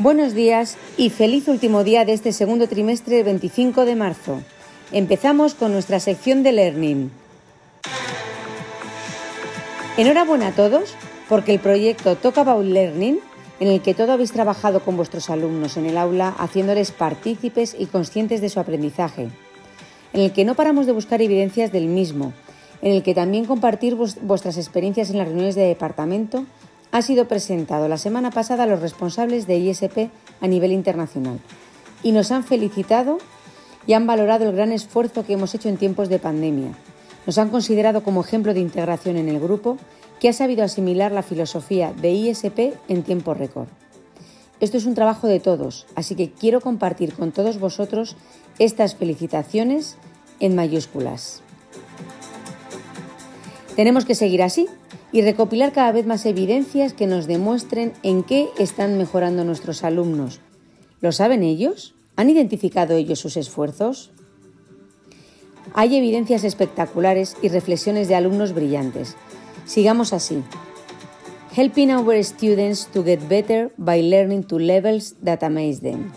Buenos días y feliz último día de este segundo trimestre 25 de marzo. Empezamos con nuestra sección de Learning. Enhorabuena a todos porque el proyecto Talk About Learning, en el que todo habéis trabajado con vuestros alumnos en el aula, haciéndoles partícipes y conscientes de su aprendizaje, en el que no paramos de buscar evidencias del mismo, en el que también compartir vuestras experiencias en las reuniones de departamento ha sido presentado la semana pasada a los responsables de ISP a nivel internacional y nos han felicitado y han valorado el gran esfuerzo que hemos hecho en tiempos de pandemia. Nos han considerado como ejemplo de integración en el grupo que ha sabido asimilar la filosofía de ISP en tiempo récord. Esto es un trabajo de todos, así que quiero compartir con todos vosotros estas felicitaciones en mayúsculas. Tenemos que seguir así y recopilar cada vez más evidencias que nos demuestren en qué están mejorando nuestros alumnos. ¿Lo saben ellos? ¿Han identificado ellos sus esfuerzos? Hay evidencias espectaculares y reflexiones de alumnos brillantes. Sigamos así. Helping our students to get better by learning to levels that amaze them.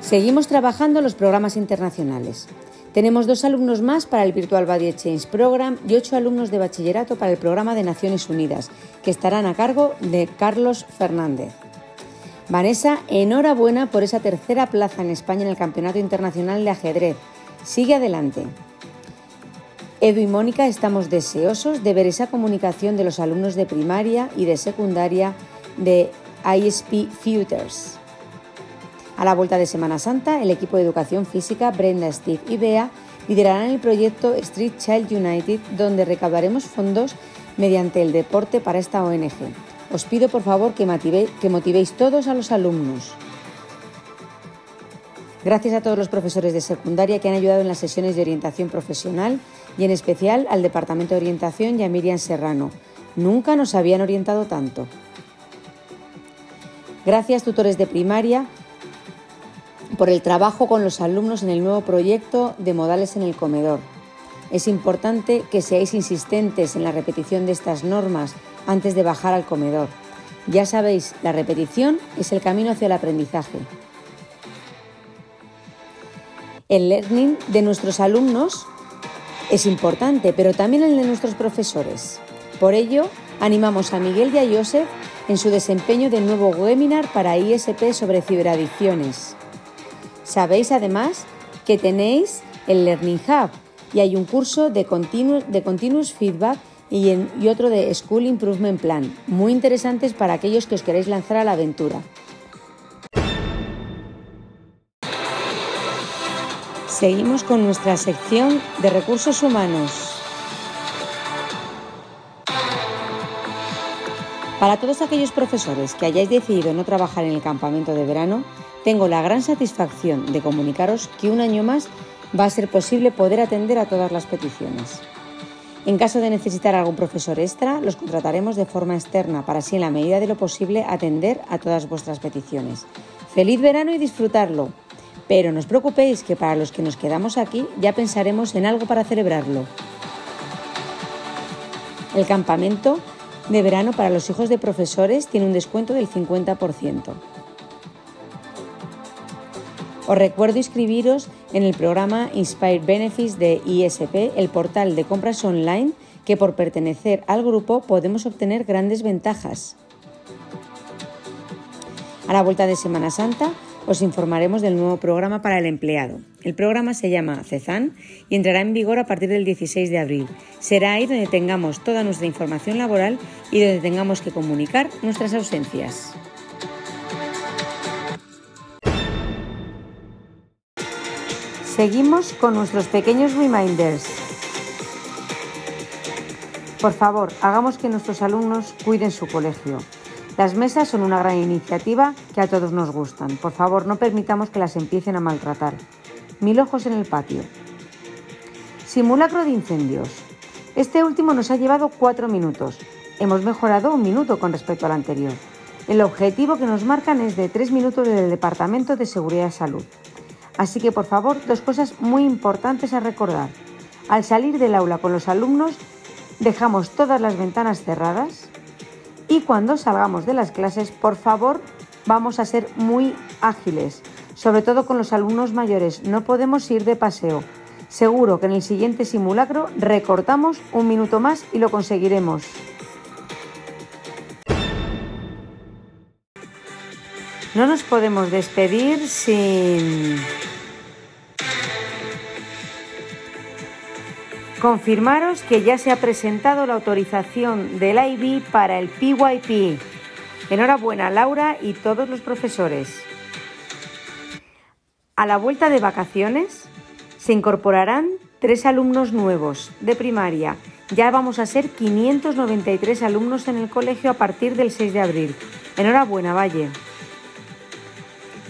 Seguimos trabajando los programas internacionales. Tenemos dos alumnos más para el Virtual Body Exchange Program y ocho alumnos de bachillerato para el programa de Naciones Unidas, que estarán a cargo de Carlos Fernández. Vanessa, enhorabuena por esa tercera plaza en España en el Campeonato Internacional de Ajedrez. Sigue adelante. Edu y Mónica estamos deseosos de ver esa comunicación de los alumnos de primaria y de secundaria de ISP Futures. A la vuelta de Semana Santa, el equipo de educación física, Brenda, Steve y Bea, liderarán el proyecto Street Child United, donde recaudaremos fondos mediante el deporte para esta ONG. Os pido por favor que, que motivéis todos a los alumnos. Gracias a todos los profesores de secundaria que han ayudado en las sesiones de orientación profesional y en especial al Departamento de Orientación y a Miriam Serrano. Nunca nos habían orientado tanto. Gracias tutores de primaria por el trabajo con los alumnos en el nuevo proyecto de modales en el comedor. Es importante que seáis insistentes en la repetición de estas normas antes de bajar al comedor. Ya sabéis, la repetición es el camino hacia el aprendizaje. El learning de nuestros alumnos es importante, pero también el de nuestros profesores. Por ello, animamos a Miguel y a Joseph en su desempeño del nuevo webinar para ISP sobre ciberadicciones. Sabéis además que tenéis el Learning Hub y hay un curso de Continuous, Feedback y, y otro de School Improvement Plan, muy interesantes para aquellos que os queréis lanzar a la aventura. Seguimos con nuestra sección de recursos humanos. Para todos aquellos profesores que hayáis decidido no trabajar en el campamento de verano, tengo la gran satisfacción de comunicaros que un año más va a ser posible poder atender a todas las peticiones. En caso de necesitar algún profesor extra, los contrataremos de forma externa para así en la medida de lo posible atender a todas vuestras peticiones. Feliz verano y disfrutarlo. Pero no os preocupéis que para los que nos quedamos aquí ya pensaremos en algo para celebrarlo. El campamento de verano para los hijos de profesores tiene un descuento del 50%. Os recuerdo inscribiros en el programa Inspire Benefits de ISP, el portal de compras online que por pertenecer al grupo podemos obtener grandes ventajas. A la vuelta de Semana Santa os informaremos del nuevo programa para el empleado. El programa se llama CEZAN y entrará en vigor a partir del 16 de abril. Será ahí donde tengamos toda nuestra información laboral y donde tengamos que comunicar nuestras ausencias. Seguimos con nuestros pequeños reminders. Por favor, hagamos que nuestros alumnos cuiden su colegio. Las mesas son una gran iniciativa que a todos nos gustan. Por favor, no permitamos que las empiecen a maltratar. Mil ojos en el patio. Simulacro de incendios. Este último nos ha llevado cuatro minutos. Hemos mejorado un minuto con respecto al anterior. El objetivo que nos marcan es de tres minutos del Departamento de Seguridad y Salud. Así que, por favor, dos cosas muy importantes a recordar. Al salir del aula con los alumnos, dejamos todas las ventanas cerradas y cuando salgamos de las clases, por favor, vamos a ser muy ágiles, sobre todo con los alumnos mayores. No podemos ir de paseo. Seguro que en el siguiente simulacro recortamos un minuto más y lo conseguiremos. No nos podemos despedir sin confirmaros que ya se ha presentado la autorización del IB para el PYP. Enhorabuena Laura y todos los profesores. A la vuelta de vacaciones se incorporarán tres alumnos nuevos de primaria. Ya vamos a ser 593 alumnos en el colegio a partir del 6 de abril. Enhorabuena, Valle.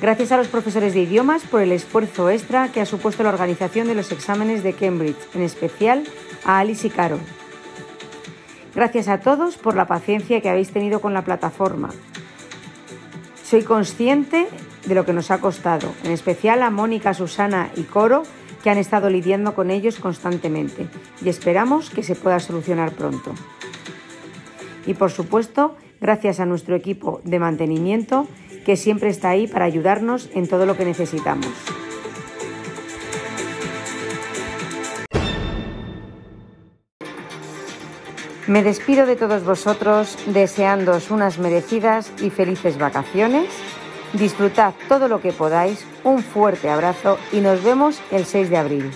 Gracias a los profesores de idiomas por el esfuerzo extra que ha supuesto la organización de los exámenes de Cambridge, en especial a Alice y Caro. Gracias a todos por la paciencia que habéis tenido con la plataforma. Soy consciente de lo que nos ha costado, en especial a Mónica, Susana y Coro, que han estado lidiando con ellos constantemente, y esperamos que se pueda solucionar pronto. Y por supuesto, gracias a nuestro equipo de mantenimiento, que siempre está ahí para ayudarnos en todo lo que necesitamos. Me despido de todos vosotros deseándoos unas merecidas y felices vacaciones. Disfrutad todo lo que podáis, un fuerte abrazo y nos vemos el 6 de abril.